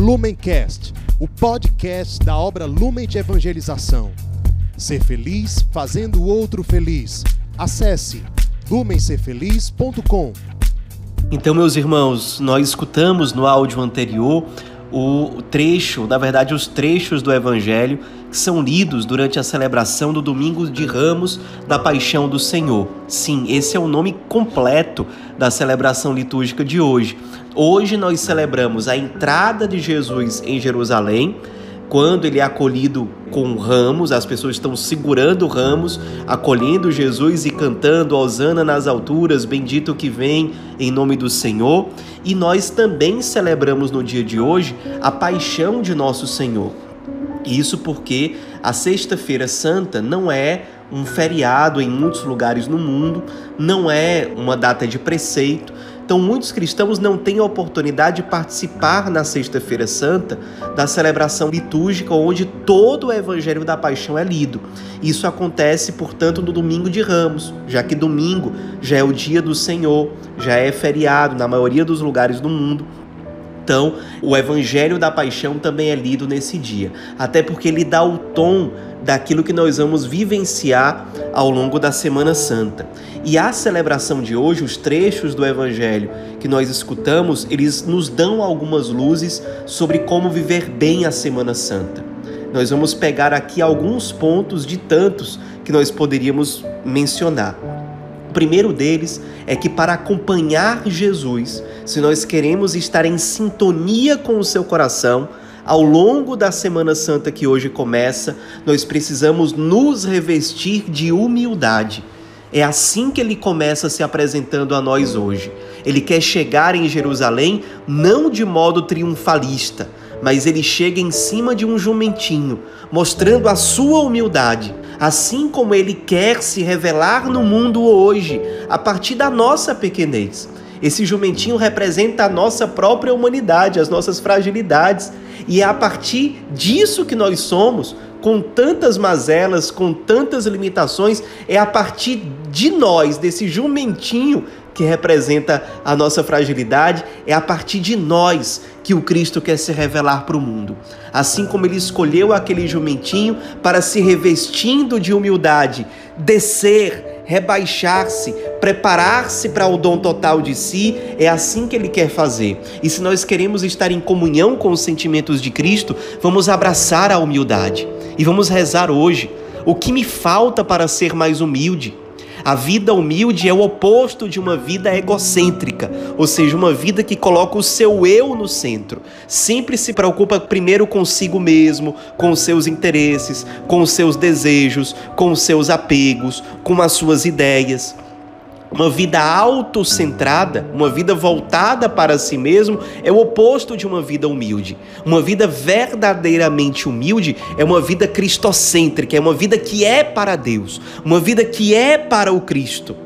Lumencast, o podcast da obra Lumen de Evangelização. Ser feliz fazendo o outro feliz. Acesse lumencerfeliz.com. Então, meus irmãos, nós escutamos no áudio anterior o trecho, na verdade, os trechos do Evangelho que são lidos durante a celebração do Domingo de Ramos da Paixão do Senhor. Sim, esse é o nome completo da celebração litúrgica de hoje. Hoje nós celebramos a entrada de Jesus em Jerusalém quando ele é acolhido com ramos, as pessoas estão segurando ramos, acolhendo Jesus e cantando Hosana nas alturas, bendito que vem em nome do Senhor. E nós também celebramos no dia de hoje a paixão de nosso Senhor. Isso porque a Sexta-feira Santa não é um feriado em muitos lugares no mundo, não é uma data de preceito, então, muitos cristãos não têm a oportunidade de participar na Sexta-feira Santa da celebração litúrgica, onde todo o Evangelho da Paixão é lido. Isso acontece, portanto, no domingo de Ramos, já que domingo já é o dia do Senhor, já é feriado na maioria dos lugares do mundo. Então, o Evangelho da Paixão também é lido nesse dia, até porque ele dá o tom daquilo que nós vamos vivenciar ao longo da Semana Santa. E a celebração de hoje, os trechos do Evangelho que nós escutamos, eles nos dão algumas luzes sobre como viver bem a Semana Santa. Nós vamos pegar aqui alguns pontos de tantos que nós poderíamos mencionar. O primeiro deles é que para acompanhar Jesus, se nós queremos estar em sintonia com o seu coração, ao longo da Semana Santa que hoje começa, nós precisamos nos revestir de humildade. É assim que ele começa se apresentando a nós hoje. Ele quer chegar em Jerusalém não de modo triunfalista, mas ele chega em cima de um jumentinho, mostrando a sua humildade, assim como ele quer se revelar no mundo hoje, a partir da nossa pequenez. Esse jumentinho representa a nossa própria humanidade, as nossas fragilidades. E é a partir disso que nós somos, com tantas mazelas, com tantas limitações, é a partir de nós, desse jumentinho que representa a nossa fragilidade, é a partir de nós que o Cristo quer se revelar para o mundo. Assim como ele escolheu aquele jumentinho para se revestindo de humildade, descer, rebaixar-se, preparar-se para o dom total de si, é assim que ele quer fazer. E se nós queremos estar em comunhão com os sentimentos de Cristo, vamos abraçar a humildade e vamos rezar hoje. O que me falta para ser mais humilde? A vida humilde é o oposto de uma vida egocêntrica, ou seja, uma vida que coloca o seu eu no centro. Sempre se preocupa primeiro consigo mesmo, com os seus interesses, com os seus desejos, com os seus apegos, com as suas ideias. Uma vida autocentrada, uma vida voltada para si mesmo, é o oposto de uma vida humilde. Uma vida verdadeiramente humilde é uma vida cristocêntrica, é uma vida que é para Deus, uma vida que é para o Cristo.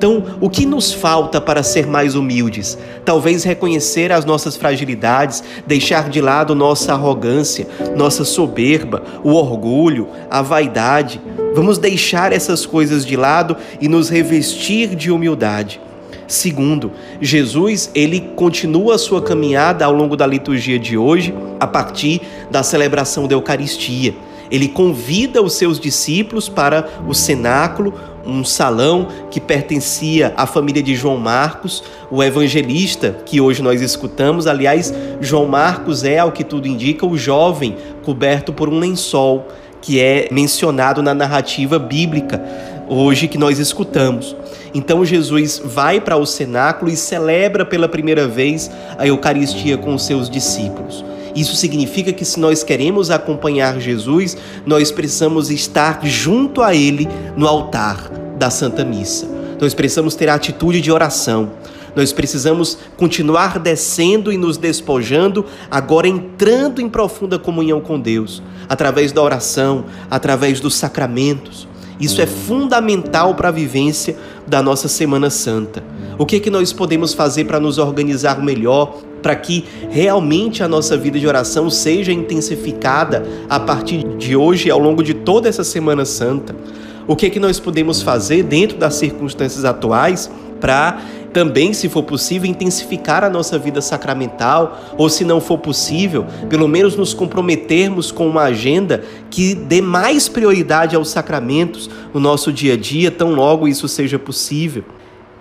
Então, o que nos falta para ser mais humildes? Talvez reconhecer as nossas fragilidades, deixar de lado nossa arrogância, nossa soberba, o orgulho, a vaidade. Vamos deixar essas coisas de lado e nos revestir de humildade. Segundo, Jesus, ele continua a sua caminhada ao longo da liturgia de hoje, a partir da celebração da Eucaristia. Ele convida os seus discípulos para o cenáculo, um salão que pertencia à família de João Marcos, o evangelista que hoje nós escutamos. Aliás, João Marcos é, ao que tudo indica, o jovem coberto por um lençol que é mencionado na narrativa bíblica hoje que nós escutamos. Então Jesus vai para o cenáculo e celebra pela primeira vez a Eucaristia com os seus discípulos. Isso significa que se nós queremos acompanhar Jesus, nós precisamos estar junto a Ele no altar da Santa Missa. Nós precisamos ter a atitude de oração. Nós precisamos continuar descendo e nos despojando, agora entrando em profunda comunhão com Deus, através da oração, através dos sacramentos. Isso é fundamental para a vivência da nossa Semana Santa. O que é que nós podemos fazer para nos organizar melhor, para que realmente a nossa vida de oração seja intensificada a partir de hoje, ao longo de toda essa Semana Santa? O que é que nós podemos fazer dentro das circunstâncias atuais para também, se for possível, intensificar a nossa vida sacramental, ou se não for possível, pelo menos nos comprometermos com uma agenda que dê mais prioridade aos sacramentos no nosso dia a dia, tão logo isso seja possível.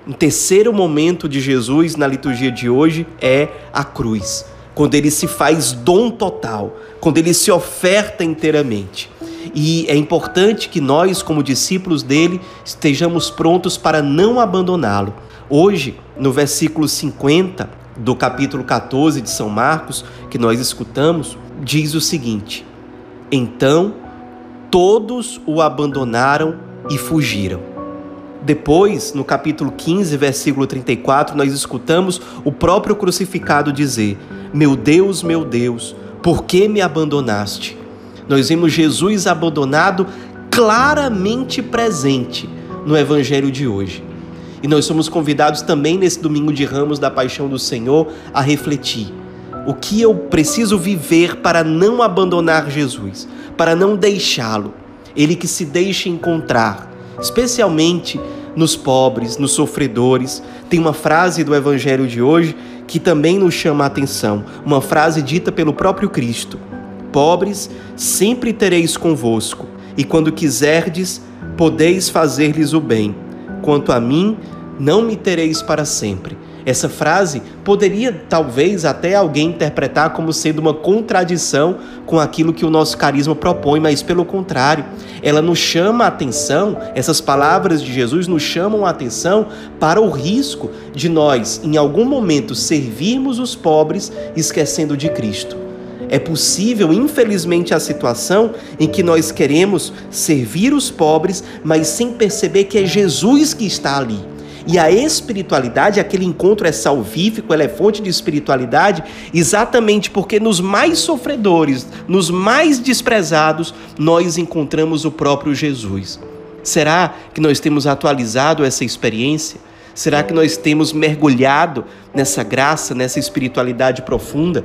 Um terceiro momento de Jesus na liturgia de hoje é a cruz, quando ele se faz dom total, quando ele se oferta inteiramente. E é importante que nós, como discípulos dele, estejamos prontos para não abandoná-lo. Hoje, no versículo 50 do capítulo 14 de São Marcos, que nós escutamos, diz o seguinte: Então todos o abandonaram e fugiram. Depois, no capítulo 15, versículo 34, nós escutamos o próprio crucificado dizer: Meu Deus, meu Deus, por que me abandonaste? Nós vemos Jesus abandonado claramente presente no evangelho de hoje. E nós somos convidados também nesse domingo de Ramos da Paixão do Senhor a refletir. O que eu preciso viver para não abandonar Jesus, para não deixá-lo? Ele que se deixa encontrar, especialmente nos pobres, nos sofredores. Tem uma frase do evangelho de hoje que também nos chama a atenção, uma frase dita pelo próprio Cristo. Pobres sempre tereis convosco, e quando quiserdes, podeis fazer-lhes o bem. Quanto a mim, não me tereis para sempre. Essa frase poderia talvez até alguém interpretar como sendo uma contradição com aquilo que o nosso carisma propõe, mas pelo contrário, ela nos chama a atenção, essas palavras de Jesus nos chamam a atenção para o risco de nós, em algum momento, servirmos os pobres esquecendo de Cristo. É possível, infelizmente, a situação em que nós queremos servir os pobres, mas sem perceber que é Jesus que está ali. E a espiritualidade, aquele encontro é salvífico, ela é fonte de espiritualidade, exatamente porque nos mais sofredores, nos mais desprezados, nós encontramos o próprio Jesus. Será que nós temos atualizado essa experiência? Será que nós temos mergulhado nessa graça, nessa espiritualidade profunda?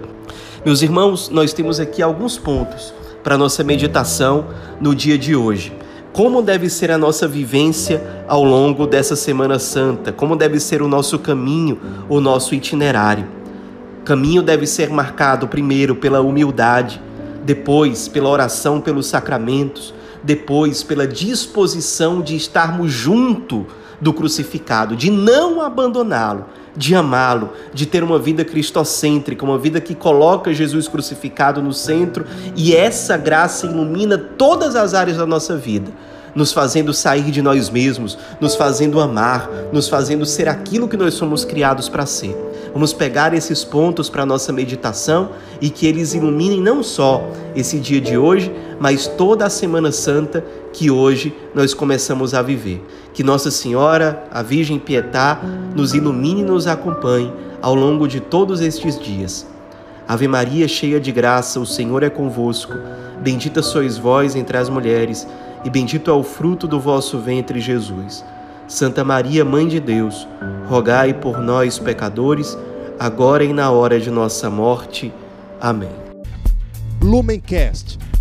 Meus irmãos, nós temos aqui alguns pontos para nossa meditação no dia de hoje. Como deve ser a nossa vivência ao longo dessa Semana Santa? Como deve ser o nosso caminho, o nosso itinerário? caminho deve ser marcado primeiro pela humildade, depois pela oração pelos sacramentos, depois pela disposição de estarmos junto do crucificado, de não abandoná-lo, de amá-lo, de ter uma vida cristocêntrica, uma vida que coloca Jesus crucificado no centro e essa graça ilumina todas as áreas da nossa vida, nos fazendo sair de nós mesmos, nos fazendo amar, nos fazendo ser aquilo que nós somos criados para ser. Vamos pegar esses pontos para a nossa meditação e que eles iluminem não só esse dia de hoje, mas toda a Semana Santa que hoje nós começamos a viver. Que Nossa Senhora, a Virgem Pietá, nos ilumine e nos acompanhe ao longo de todos estes dias. Ave Maria, cheia de graça, o Senhor é convosco. Bendita sois vós entre as mulheres, e bendito é o fruto do vosso ventre, Jesus. Santa Maria, Mãe de Deus, rogai por nós, pecadores, agora e na hora de nossa morte. Amém. Lumencast,